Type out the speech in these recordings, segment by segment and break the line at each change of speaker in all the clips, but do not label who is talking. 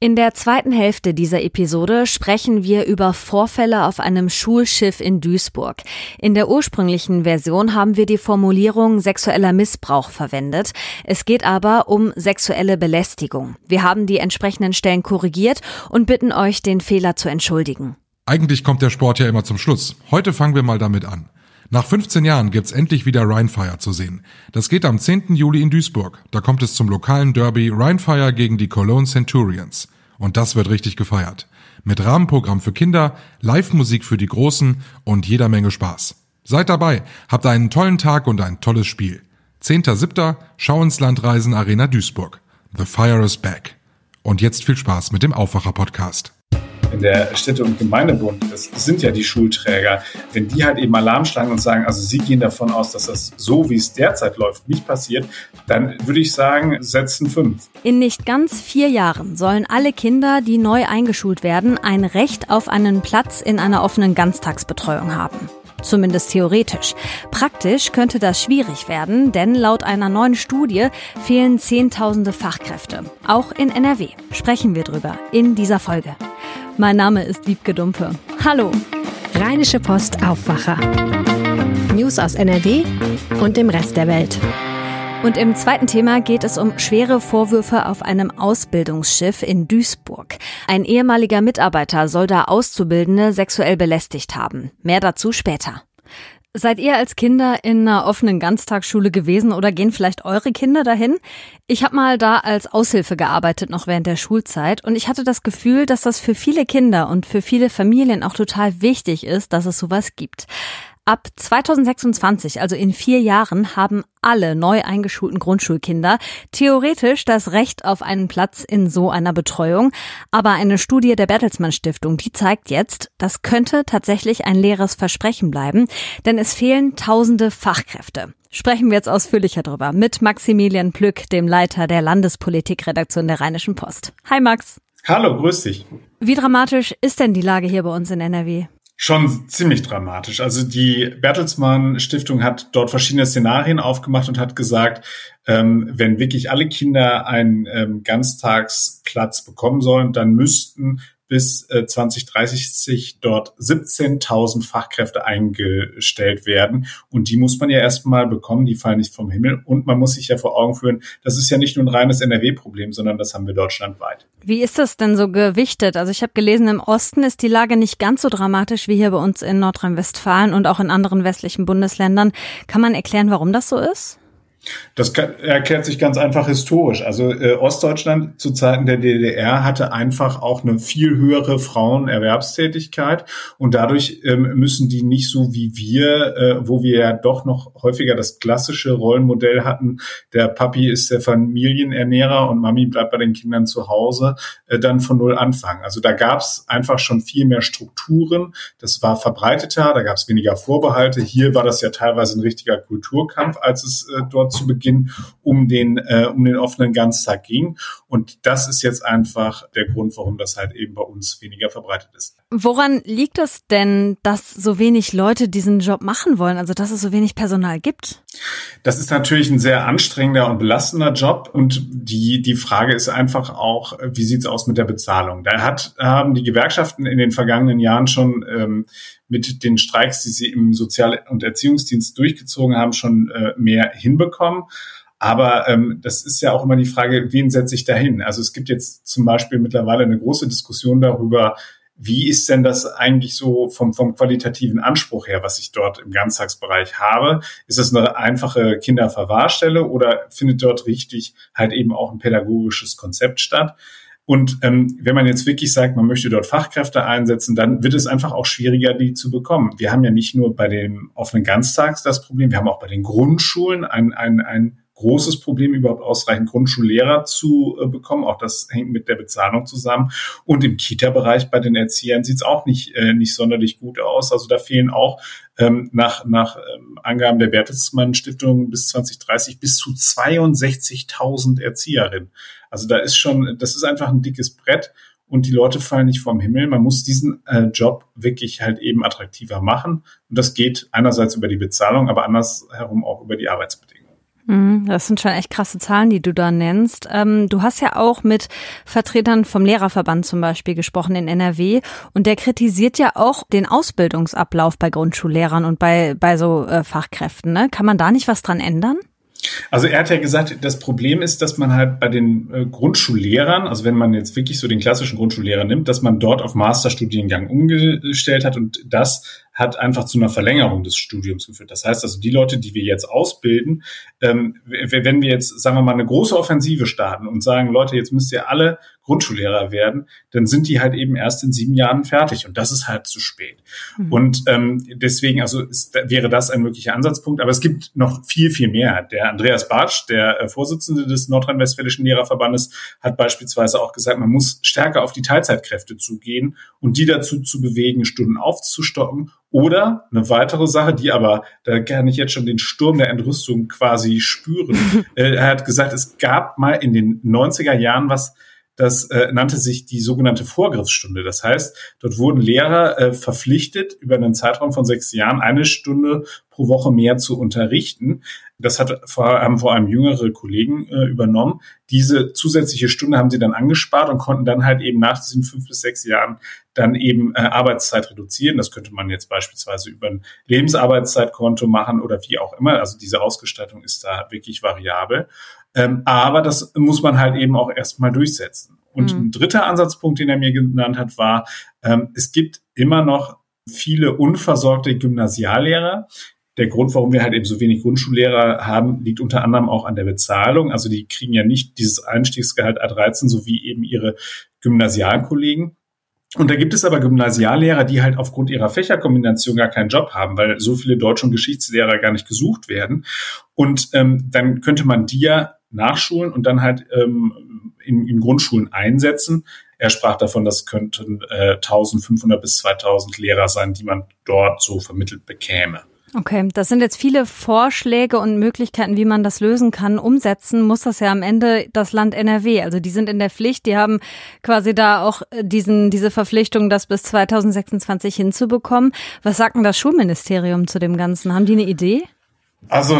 In der zweiten Hälfte dieser Episode sprechen wir über Vorfälle auf einem Schulschiff in Duisburg. In der ursprünglichen Version haben wir die Formulierung sexueller Missbrauch verwendet. Es geht aber um sexuelle Belästigung. Wir haben die entsprechenden Stellen korrigiert und bitten euch, den Fehler zu entschuldigen.
Eigentlich kommt der Sport ja immer zum Schluss. Heute fangen wir mal damit an. Nach 15 Jahren gibt's endlich wieder Rheinfire zu sehen. Das geht am 10. Juli in Duisburg. Da kommt es zum lokalen Derby Rheinfire gegen die Cologne Centurions. Und das wird richtig gefeiert. Mit Rahmenprogramm für Kinder, Live-Musik für die Großen und jeder Menge Spaß. Seid dabei, habt einen tollen Tag und ein tolles Spiel. 10.7. Schau ins Land Reisen Arena Duisburg. The Fire is back. Und jetzt viel Spaß mit dem Aufwacher-Podcast
in der Städte- und Gemeindebund, das sind ja die Schulträger, wenn die halt eben Alarm schlagen und sagen, also sie gehen davon aus, dass das so, wie es derzeit läuft, nicht passiert, dann würde ich sagen, setzen fünf.
In nicht ganz vier Jahren sollen alle Kinder, die neu eingeschult werden, ein Recht auf einen Platz in einer offenen Ganztagsbetreuung haben. Zumindest theoretisch. Praktisch könnte das schwierig werden, denn laut einer neuen Studie fehlen Zehntausende Fachkräfte. Auch in NRW. Sprechen wir drüber in dieser Folge. Mein Name ist Wiebke Dumpe. Hallo.
Rheinische Post Aufwacher. News aus NRW und dem Rest der Welt.
Und im zweiten Thema geht es um schwere Vorwürfe auf einem Ausbildungsschiff in Duisburg. Ein ehemaliger Mitarbeiter soll da Auszubildende sexuell belästigt haben. Mehr dazu später. Seid ihr als Kinder in einer offenen Ganztagsschule gewesen oder gehen vielleicht eure Kinder dahin? Ich habe mal da als Aushilfe gearbeitet, noch während der Schulzeit, und ich hatte das Gefühl, dass das für viele Kinder und für viele Familien auch total wichtig ist, dass es sowas gibt. Ab 2026, also in vier Jahren, haben alle neu eingeschulten Grundschulkinder theoretisch das Recht auf einen Platz in so einer Betreuung. Aber eine Studie der Bertelsmann Stiftung, die zeigt jetzt, das könnte tatsächlich ein leeres Versprechen bleiben, denn es fehlen tausende Fachkräfte. Sprechen wir jetzt ausführlicher drüber mit Maximilian Plück, dem Leiter der Landespolitikredaktion der Rheinischen Post. Hi Max.
Hallo, grüß dich.
Wie dramatisch ist denn die Lage hier bei uns in NRW?
Schon ziemlich dramatisch. Also die Bertelsmann Stiftung hat dort verschiedene Szenarien aufgemacht und hat gesagt, ähm, wenn wirklich alle Kinder einen ähm, Ganztagsplatz bekommen sollen, dann müssten bis äh, 2030 dort 17.000 Fachkräfte eingestellt werden. Und die muss man ja erstmal bekommen, die fallen nicht vom Himmel. Und man muss sich ja vor Augen führen, das ist ja nicht nur ein reines NRW-Problem, sondern das haben wir deutschlandweit.
Wie ist das denn so gewichtet? Also ich habe gelesen, im Osten ist die Lage nicht ganz so dramatisch wie hier bei uns in Nordrhein-Westfalen und auch in anderen westlichen Bundesländern. Kann man erklären, warum das so ist?
Das erklärt sich ganz einfach historisch. Also äh, Ostdeutschland zu Zeiten der DDR hatte einfach auch eine viel höhere Frauenerwerbstätigkeit und dadurch ähm, müssen die nicht so wie wir, äh, wo wir ja doch noch häufiger das klassische Rollenmodell hatten, der Papi ist der Familienernährer und Mami bleibt bei den Kindern zu Hause, äh, dann von null anfangen. Also da gab es einfach schon viel mehr Strukturen, das war verbreiteter, da gab es weniger Vorbehalte. Hier war das ja teilweise ein richtiger Kulturkampf, als es äh, dort zu Beginn um den, äh, um den offenen Ganztag ging. Und das ist jetzt einfach der Grund, warum das halt eben bei uns weniger verbreitet ist.
Woran liegt es denn, dass so wenig Leute diesen Job machen wollen, also dass es so wenig Personal gibt?
Das ist natürlich ein sehr anstrengender und belastender Job und die, die Frage ist einfach auch, wie sieht's aus mit der Bezahlung? Da hat, haben die Gewerkschaften in den vergangenen Jahren schon ähm, mit den Streiks, die sie im Sozial- und Erziehungsdienst durchgezogen haben, schon äh, mehr hinbekommen. Aber ähm, das ist ja auch immer die Frage, wen setze ich dahin? Also es gibt jetzt zum Beispiel mittlerweile eine große Diskussion darüber, wie ist denn das eigentlich so vom, vom qualitativen Anspruch her, was ich dort im Ganztagsbereich habe? Ist das eine einfache Kinderverwahrstelle oder findet dort richtig halt eben auch ein pädagogisches Konzept statt? Und ähm, wenn man jetzt wirklich sagt, man möchte dort Fachkräfte einsetzen, dann wird es einfach auch schwieriger, die zu bekommen. Wir haben ja nicht nur bei den offenen Ganztags das Problem, wir haben auch bei den Grundschulen ein, ein, ein großes Problem, überhaupt ausreichend Grundschullehrer zu äh, bekommen. Auch das hängt mit der Bezahlung zusammen. Und im Kita-Bereich bei den Erziehern sieht es auch nicht, äh, nicht sonderlich gut aus. Also da fehlen auch ähm, nach, nach ähm, Angaben der Bertelsmann Stiftung bis 2030 bis zu 62.000 Erzieherinnen. Also da ist schon, das ist einfach ein dickes Brett und die Leute fallen nicht vom Himmel. Man muss diesen äh, Job wirklich halt eben attraktiver machen. Und das geht einerseits über die Bezahlung, aber andersherum auch über die Arbeitsbedingungen.
Mhm, das sind schon echt krasse Zahlen, die du da nennst. Ähm, du hast ja auch mit Vertretern vom Lehrerverband zum Beispiel gesprochen in NRW und der kritisiert ja auch den Ausbildungsablauf bei Grundschullehrern und bei, bei so äh, Fachkräften. Ne? Kann man da nicht was dran ändern?
Also er hat ja gesagt, das Problem ist, dass man halt bei den äh, Grundschullehrern, also wenn man jetzt wirklich so den klassischen Grundschullehrer nimmt, dass man dort auf Masterstudiengang umgestellt hat und das hat einfach zu einer Verlängerung des Studiums geführt. Das heißt also, die Leute, die wir jetzt ausbilden, ähm, wenn wir jetzt, sagen wir mal, eine große Offensive starten und sagen, Leute, jetzt müsst ihr alle Grundschullehrer werden, dann sind die halt eben erst in sieben Jahren fertig und das ist halt zu spät. Mhm. Und ähm, deswegen, also ist, wäre das ein möglicher Ansatzpunkt. Aber es gibt noch viel, viel mehr. Der Andreas Bartsch, der äh, Vorsitzende des Nordrhein-Westfälischen Lehrerverbandes, hat beispielsweise auch gesagt, man muss stärker auf die Teilzeitkräfte zugehen und die dazu zu bewegen, Stunden aufzustocken oder eine weitere Sache, die aber, da kann ich jetzt schon den Sturm der Entrüstung quasi spüren. Äh, er hat gesagt, es gab mal in den 90er Jahren was, das äh, nannte sich die sogenannte Vorgriffsstunde. Das heißt, dort wurden Lehrer äh, verpflichtet, über einen Zeitraum von sechs Jahren eine Stunde pro Woche mehr zu unterrichten. Das hat vor, haben vor allem jüngere Kollegen äh, übernommen. Diese zusätzliche Stunde haben sie dann angespart und konnten dann halt eben nach diesen fünf bis sechs Jahren dann eben äh, Arbeitszeit reduzieren. Das könnte man jetzt beispielsweise über ein Lebensarbeitszeitkonto machen oder wie auch immer. Also diese Ausgestaltung ist da wirklich variabel. Ähm, aber das muss man halt eben auch erstmal durchsetzen. Und mhm. ein dritter Ansatzpunkt, den er mir genannt hat, war, ähm, es gibt immer noch viele unversorgte Gymnasiallehrer. Der Grund, warum wir halt eben so wenig Grundschullehrer haben, liegt unter anderem auch an der Bezahlung. Also die kriegen ja nicht dieses Einstiegsgehalt A13, so wie eben ihre Gymnasialkollegen. Und da gibt es aber Gymnasiallehrer, die halt aufgrund ihrer Fächerkombination gar keinen Job haben, weil so viele Deutsch- und Geschichtslehrer gar nicht gesucht werden. Und ähm, dann könnte man die ja nachschulen und dann halt ähm, in, in Grundschulen einsetzen. Er sprach davon, das könnten äh, 1500 bis 2000 Lehrer sein, die man dort so vermittelt bekäme.
Okay, das sind jetzt viele Vorschläge und Möglichkeiten, wie man das lösen kann. Umsetzen muss das ja am Ende das Land NRW. Also die sind in der Pflicht, die haben quasi da auch diesen, diese Verpflichtung, das bis 2026 hinzubekommen. Was sagt denn das Schulministerium zu dem Ganzen? Haben die eine Idee?
Also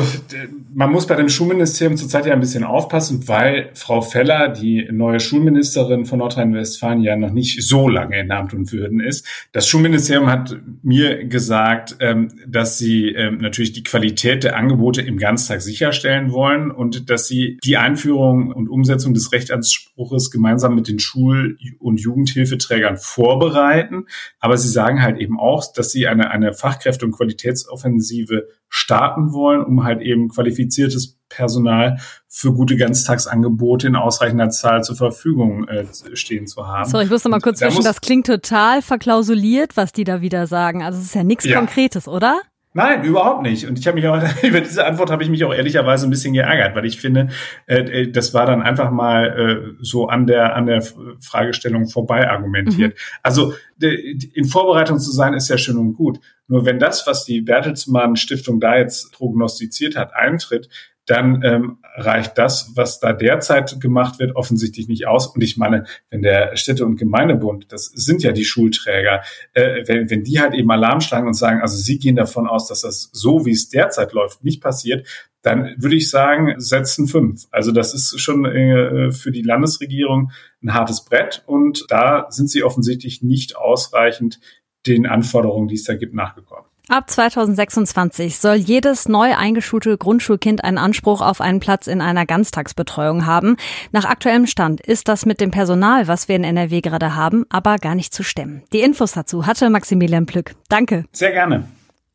man muss bei dem Schulministerium zurzeit ja ein bisschen aufpassen, weil Frau Feller, die neue Schulministerin von Nordrhein-Westfalen, ja noch nicht so lange in Amt und Würden ist. Das Schulministerium hat mir gesagt, ähm, dass sie ähm, natürlich die Qualität der Angebote im Ganztag sicherstellen wollen und dass sie die Einführung und Umsetzung des Rechtsanspruches gemeinsam mit den Schul- und Jugendhilfeträgern vorbereiten. Aber sie sagen halt eben auch, dass sie eine, eine Fachkräfte- und Qualitätsoffensive starten wollen, um halt eben qualifiziertes Personal für gute Ganztagsangebote in ausreichender Zahl zur Verfügung äh, stehen zu haben.
So, ich muss noch mal kurz zwischen, das klingt total verklausuliert, was die da wieder sagen. Also es ist ja nichts ja. Konkretes, oder?
Nein, überhaupt nicht. Und ich habe mich auch über diese Antwort habe ich mich auch ehrlicherweise ein bisschen geärgert, weil ich finde, äh, äh, das war dann einfach mal äh, so an der an der Fragestellung vorbei argumentiert. Mhm. Also in Vorbereitung zu sein ist ja schön und gut. Nur wenn das, was die Bertelsmann Stiftung da jetzt prognostiziert hat, eintritt, dann ähm, reicht das, was da derzeit gemacht wird, offensichtlich nicht aus. Und ich meine, wenn der Städte- und Gemeindebund, das sind ja die Schulträger, äh, wenn, wenn die halt eben Alarm schlagen und sagen, also sie gehen davon aus, dass das so, wie es derzeit läuft, nicht passiert, dann würde ich sagen, setzen fünf. Also das ist schon äh, für die Landesregierung ein hartes Brett und da sind sie offensichtlich nicht ausreichend den Anforderungen, die es da gibt, nachgekommen.
Ab 2026 soll jedes neu eingeschulte Grundschulkind einen Anspruch auf einen Platz in einer Ganztagsbetreuung haben. Nach aktuellem Stand ist das mit dem Personal, was wir in NRW gerade haben, aber gar nicht zu stemmen. Die Infos dazu hatte Maximilian Plück. Danke.
Sehr gerne.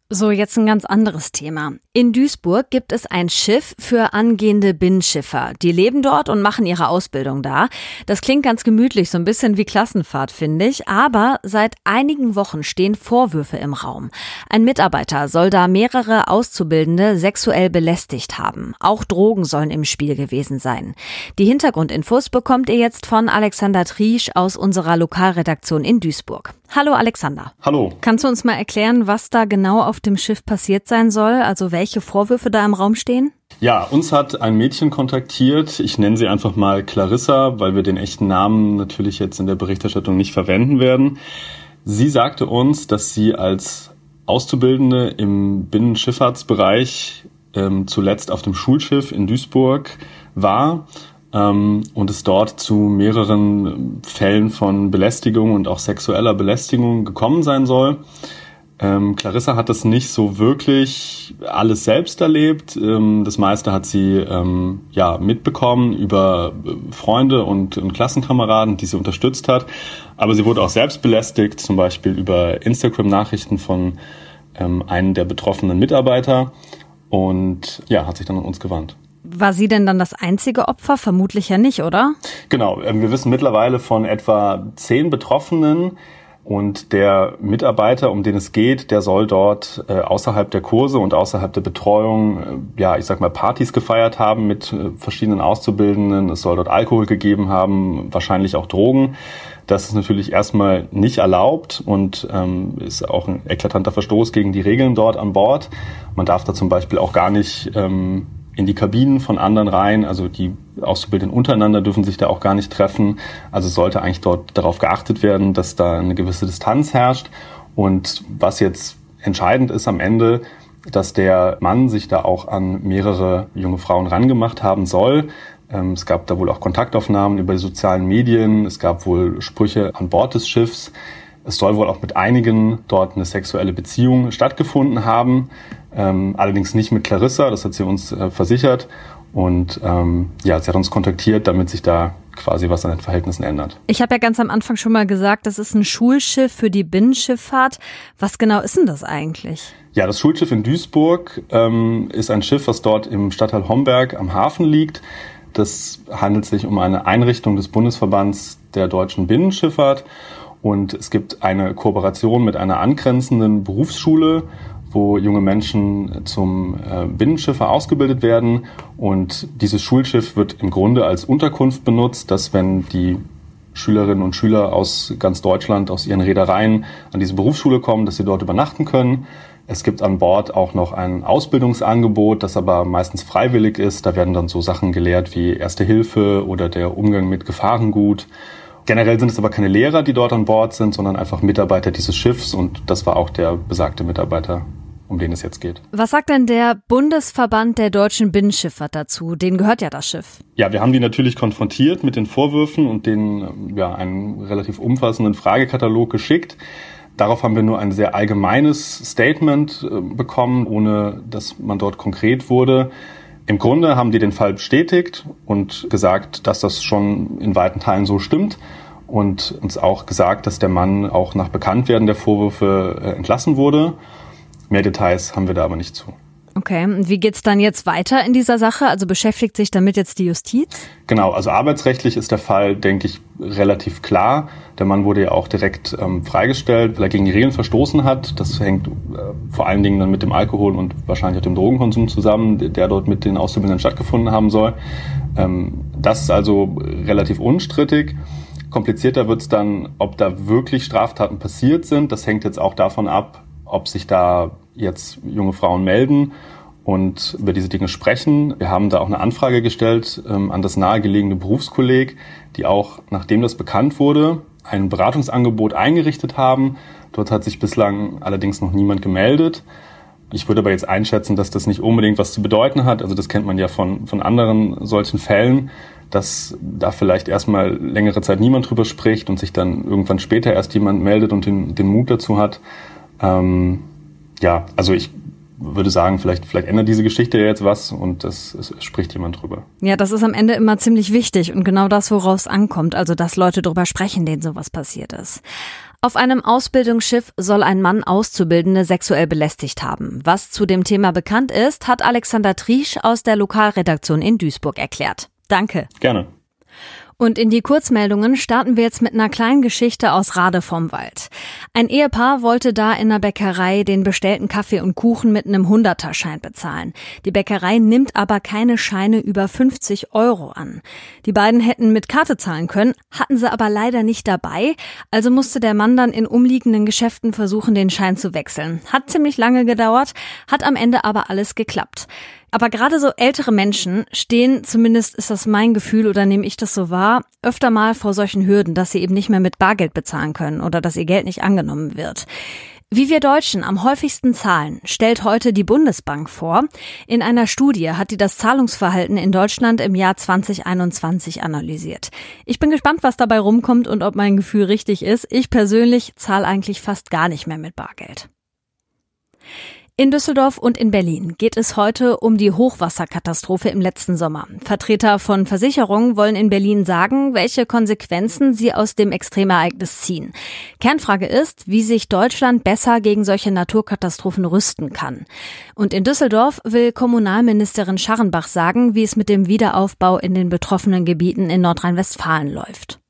So, jetzt ein ganz anderes Thema. In Duisburg gibt es ein Schiff für angehende Binnenschiffer. Die leben dort und machen ihre Ausbildung da. Das klingt ganz gemütlich, so ein bisschen wie Klassenfahrt, finde ich. Aber seit einigen Wochen stehen Vorwürfe im Raum. Ein Mitarbeiter soll da mehrere Auszubildende sexuell belästigt haben. Auch Drogen sollen im Spiel gewesen sein. Die Hintergrundinfos bekommt ihr jetzt von Alexander Triesch aus unserer Lokalredaktion in Duisburg. Hallo Alexander.
Hallo.
Kannst du uns mal erklären, was da genau auf dem Schiff passiert sein soll? Also welche Vorwürfe da im Raum stehen?
Ja, uns hat ein Mädchen kontaktiert. Ich nenne sie einfach mal Clarissa, weil wir den echten Namen natürlich jetzt in der Berichterstattung nicht verwenden werden. Sie sagte uns, dass sie als Auszubildende im Binnenschifffahrtsbereich ähm, zuletzt auf dem Schulschiff in Duisburg war ähm, und es dort zu mehreren Fällen von Belästigung und auch sexueller Belästigung gekommen sein soll. Ähm, Clarissa hat das nicht so wirklich alles selbst erlebt. Ähm, das meiste hat sie ähm, ja mitbekommen über äh, Freunde und, und, Klassenkameraden, die sie unterstützt hat. Aber sie wurde auch selbst belästigt, zum Beispiel über Instagram-Nachrichten von ähm, einem der betroffenen Mitarbeiter und ja, hat sich dann an uns gewandt.
War sie denn dann das einzige Opfer? Vermutlich ja nicht, oder?
Genau, ähm, wir wissen mittlerweile von etwa zehn Betroffenen. Und der Mitarbeiter, um den es geht, der soll dort äh, außerhalb der Kurse und außerhalb der Betreuung, äh, ja, ich sag mal, Partys gefeiert haben mit äh, verschiedenen Auszubildenden. Es soll dort Alkohol gegeben haben, wahrscheinlich auch Drogen. Das ist natürlich erstmal nicht erlaubt und ähm, ist auch ein eklatanter Verstoß gegen die Regeln dort an Bord. Man darf da zum Beispiel auch gar nicht ähm, in die Kabinen von anderen rein. Also die Auszubildenden untereinander dürfen sich da auch gar nicht treffen. Also sollte eigentlich dort darauf geachtet werden, dass da eine gewisse Distanz herrscht. Und was jetzt entscheidend ist am Ende, dass der Mann sich da auch an mehrere junge Frauen rangemacht haben soll. Ähm, es gab da wohl auch Kontaktaufnahmen über die sozialen Medien. Es gab wohl Sprüche an Bord des Schiffs. Es soll wohl auch mit einigen dort eine sexuelle Beziehung stattgefunden haben. Ähm, allerdings nicht mit Clarissa, das hat sie uns äh, versichert. Und ähm, ja, sie hat uns kontaktiert, damit sich da quasi was an den Verhältnissen ändert.
Ich habe ja ganz am Anfang schon mal gesagt, das ist ein Schulschiff für die Binnenschifffahrt. Was genau ist denn das eigentlich?
Ja, das Schulschiff in Duisburg ähm, ist ein Schiff, was dort im Stadtteil Homberg am Hafen liegt. Das handelt sich um eine Einrichtung des Bundesverbands der deutschen Binnenschifffahrt. Und es gibt eine Kooperation mit einer angrenzenden Berufsschule wo junge Menschen zum äh, Binnenschiffer ausgebildet werden. Und dieses Schulschiff wird im Grunde als Unterkunft benutzt, dass wenn die Schülerinnen und Schüler aus ganz Deutschland, aus ihren Reedereien an diese Berufsschule kommen, dass sie dort übernachten können. Es gibt an Bord auch noch ein Ausbildungsangebot, das aber meistens freiwillig ist. Da werden dann so Sachen gelehrt wie Erste Hilfe oder der Umgang mit Gefahrengut. Generell sind es aber keine Lehrer, die dort an Bord sind, sondern einfach Mitarbeiter dieses Schiffs und das war auch der besagte Mitarbeiter um den es jetzt geht.
Was sagt denn der Bundesverband der deutschen Binnenschifffahrt dazu? Den gehört ja das Schiff.
Ja, wir haben die natürlich konfrontiert mit den Vorwürfen und denen ja, einen relativ umfassenden Fragekatalog geschickt. Darauf haben wir nur ein sehr allgemeines Statement äh, bekommen, ohne dass man dort konkret wurde. Im Grunde haben die den Fall bestätigt und gesagt, dass das schon in weiten Teilen so stimmt und uns auch gesagt, dass der Mann auch nach Bekanntwerden der Vorwürfe äh, entlassen wurde. Mehr Details haben wir da aber nicht zu.
Okay, und wie geht's dann jetzt weiter in dieser Sache? Also beschäftigt sich damit jetzt die Justiz?
Genau, also arbeitsrechtlich ist der Fall, denke ich, relativ klar. Der Mann wurde ja auch direkt ähm, freigestellt, weil er gegen die Regeln verstoßen hat. Das hängt äh, vor allen Dingen dann mit dem Alkohol und wahrscheinlich auch dem Drogenkonsum zusammen, der dort mit den Auszubildenden stattgefunden haben soll. Ähm, das ist also relativ unstrittig. Komplizierter wird's dann, ob da wirklich Straftaten passiert sind. Das hängt jetzt auch davon ab, ob sich da jetzt junge Frauen melden und über diese Dinge sprechen. Wir haben da auch eine Anfrage gestellt ähm, an das nahegelegene Berufskolleg, die auch, nachdem das bekannt wurde, ein Beratungsangebot eingerichtet haben. Dort hat sich bislang allerdings noch niemand gemeldet. Ich würde aber jetzt einschätzen, dass das nicht unbedingt was zu bedeuten hat. Also das kennt man ja von, von anderen solchen Fällen, dass da vielleicht erstmal längere Zeit niemand drüber spricht und sich dann irgendwann später erst jemand meldet und den, den Mut dazu hat. Ähm, ja, also ich würde sagen, vielleicht, vielleicht ändert diese Geschichte ja jetzt was und das, es spricht jemand drüber.
Ja, das ist am Ende immer ziemlich wichtig und genau das, woraus es ankommt, also dass Leute drüber sprechen, denen sowas passiert ist. Auf einem Ausbildungsschiff soll ein Mann Auszubildende sexuell belästigt haben. Was zu dem Thema bekannt ist, hat Alexander Triesch aus der Lokalredaktion in Duisburg erklärt. Danke.
Gerne.
Und in die Kurzmeldungen starten wir jetzt mit einer kleinen Geschichte aus Rade vom Wald. Ein Ehepaar wollte da in der Bäckerei den bestellten Kaffee und Kuchen mit einem Hunderterschein bezahlen. Die Bäckerei nimmt aber keine Scheine über 50 Euro an. Die beiden hätten mit Karte zahlen können, hatten sie aber leider nicht dabei, also musste der Mann dann in umliegenden Geschäften versuchen, den Schein zu wechseln. Hat ziemlich lange gedauert, hat am Ende aber alles geklappt. Aber gerade so ältere Menschen stehen, zumindest ist das mein Gefühl oder nehme ich das so wahr, öfter mal vor solchen Hürden, dass sie eben nicht mehr mit Bargeld bezahlen können oder dass ihr Geld nicht angenommen wird. Wie wir Deutschen am häufigsten zahlen, stellt heute die Bundesbank vor. In einer Studie hat die das Zahlungsverhalten in Deutschland im Jahr 2021 analysiert. Ich bin gespannt, was dabei rumkommt und ob mein Gefühl richtig ist. Ich persönlich zahle eigentlich fast gar nicht mehr mit Bargeld. In Düsseldorf und in Berlin geht es heute um die Hochwasserkatastrophe im letzten Sommer. Vertreter von Versicherungen wollen in Berlin sagen, welche Konsequenzen sie aus dem Extremereignis ziehen. Kernfrage ist, wie sich Deutschland besser gegen solche Naturkatastrophen rüsten kann. Und in Düsseldorf will Kommunalministerin Scharrenbach sagen, wie es mit dem Wiederaufbau in den betroffenen Gebieten in Nordrhein-Westfalen läuft.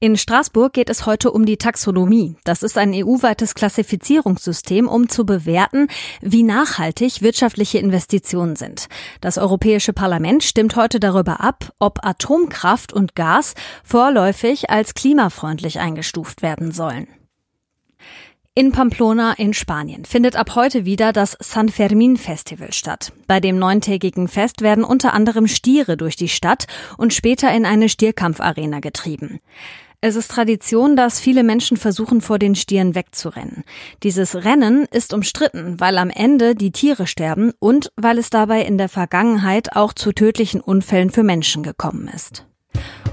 In Straßburg geht es heute um die Taxonomie. Das ist ein EU-weites Klassifizierungssystem, um zu bewerten, wie nachhaltig wirtschaftliche Investitionen sind. Das Europäische Parlament stimmt heute darüber ab, ob Atomkraft und Gas vorläufig als klimafreundlich eingestuft werden sollen. In Pamplona in Spanien findet ab heute wieder das San Fermin Festival statt. Bei dem neuntägigen Fest werden unter anderem Stiere durch die Stadt und später in eine Stierkampfarena getrieben. Es ist Tradition, dass viele Menschen versuchen, vor den Stieren wegzurennen. Dieses Rennen ist umstritten, weil am Ende die Tiere sterben und weil es dabei in der Vergangenheit auch zu tödlichen Unfällen für Menschen gekommen ist.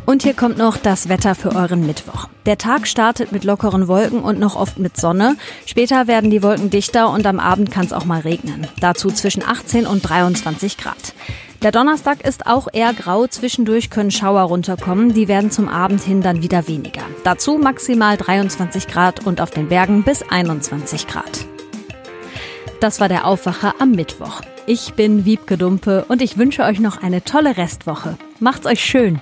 Und hier kommt noch das Wetter für euren Mittwoch. Der Tag startet mit lockeren Wolken und noch oft mit Sonne. Später werden die Wolken dichter und am Abend kann es auch mal regnen. Dazu zwischen 18 und 23 Grad. Der Donnerstag ist auch eher grau, zwischendurch können Schauer runterkommen, die werden zum Abend hin dann wieder weniger. Dazu maximal 23 Grad und auf den Bergen bis 21 Grad. Das war der Aufwacher am Mittwoch. Ich bin Wiebke Dumpe und ich wünsche euch noch eine tolle Restwoche. Macht's euch schön!